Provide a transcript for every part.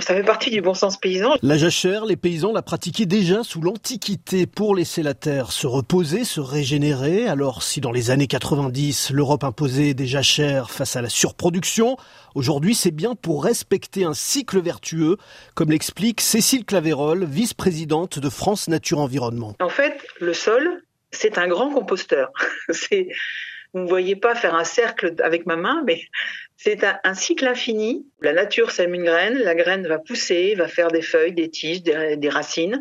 Ça fait partie du bon sens paysan. La jachère, les paysans la pratiquaient déjà sous l'Antiquité pour laisser la terre se reposer, se régénérer. Alors si dans les années 90, l'Europe imposait des jachères face à la surproduction, aujourd'hui c'est bien pour respecter un cycle vertueux, comme l'explique Cécile Clavérol, vice-présidente de France Nature Environnement. En fait, le sol, c'est un grand composteur. c'est vous ne voyez pas faire un cercle avec ma main, mais c'est un, cycle infini. La nature sème une graine, la graine va pousser, va faire des feuilles, des tiges, des racines,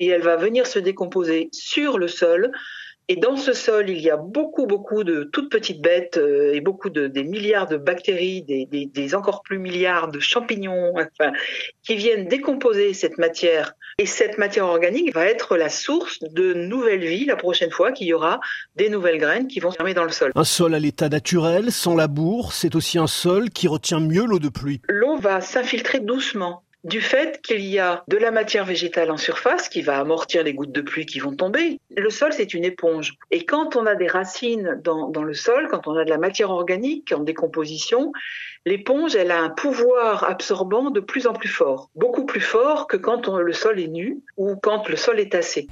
et elle va venir se décomposer sur le sol et dans ce sol, il y a beaucoup, beaucoup de toutes petites bêtes euh, et beaucoup de des milliards de bactéries, des, des, des encore plus milliards de champignons, enfin, qui viennent décomposer cette matière. Et cette matière organique va être la source de nouvelles vies la prochaine fois qu'il y aura des nouvelles graines qui vont se dans le sol. Un sol à l'état naturel, sans labour, c'est aussi un sol qui retient mieux l'eau de pluie. L'eau va s'infiltrer doucement du fait qu'il y a de la matière végétale en surface qui va amortir les gouttes de pluie qui vont tomber. Le sol, c'est une éponge. Et quand on a des racines dans, le sol, quand on a de la matière organique en décomposition, l'éponge, elle a un pouvoir absorbant de plus en plus fort. Beaucoup plus fort que quand le sol est nu ou quand le sol est tassé.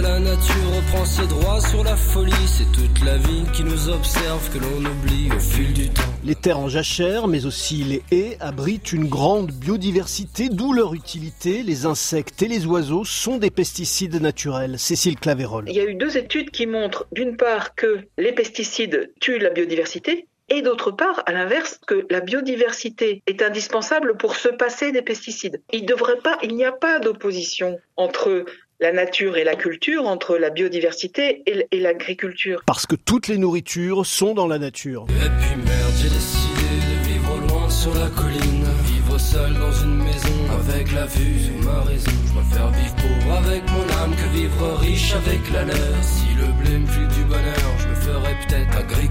La nature reprend ses droits sur la folie. C'est toute la vie qui nous observe, que l'on oublie au fil du temps. Les terres en jachère, mais aussi les haies, abritent une grande biodiversité, d'où leur utilité. Les insectes et les oiseaux sont des pesticides naturels. Cécile Clavérol. Il y a eu deux études qui montrent, d'une part, que les pesticides tuent la biodiversité, et d'autre part, à l'inverse, que la biodiversité est indispensable pour se passer des pesticides. Il devrait pas, il n'y a pas d'opposition entre la nature et la culture, entre la biodiversité et l'agriculture. Parce que toutes les nourritures sont dans la nature. Et puis merde, j'ai décidé de vivre loin sur la colline, vivre seul dans une maison avec la vue sur ma raison. Je préfère vivre pauvre avec mon âme que vivre riche avec la leur. Si le blé me du bonheur, je me ferais peut-être agriculteur.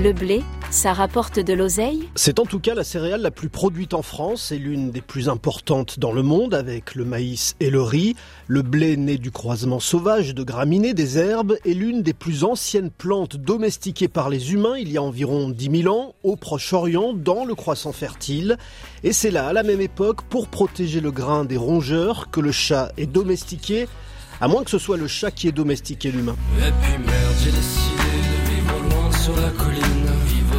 Le blé, ça rapporte de l'oseille? C'est en tout cas la céréale la plus produite en France et l'une des plus importantes dans le monde avec le maïs et le riz. Le blé né du croisement sauvage de graminées, des herbes, est l'une des plus anciennes plantes domestiquées par les humains il y a environ 10 000 ans au Proche-Orient dans le croissant fertile. Et c'est là, à la même époque, pour protéger le grain des rongeurs que le chat est domestiqué, à moins que ce soit le chat qui ait domestiqué l'humain. Et puis merde, sur la colline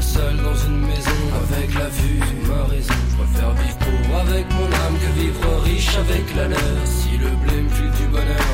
seul dans une maison avec la vue ma raison. Je préfère vivre pauvre avec mon âme que vivre riche avec la leur. Si le blé me du bonheur,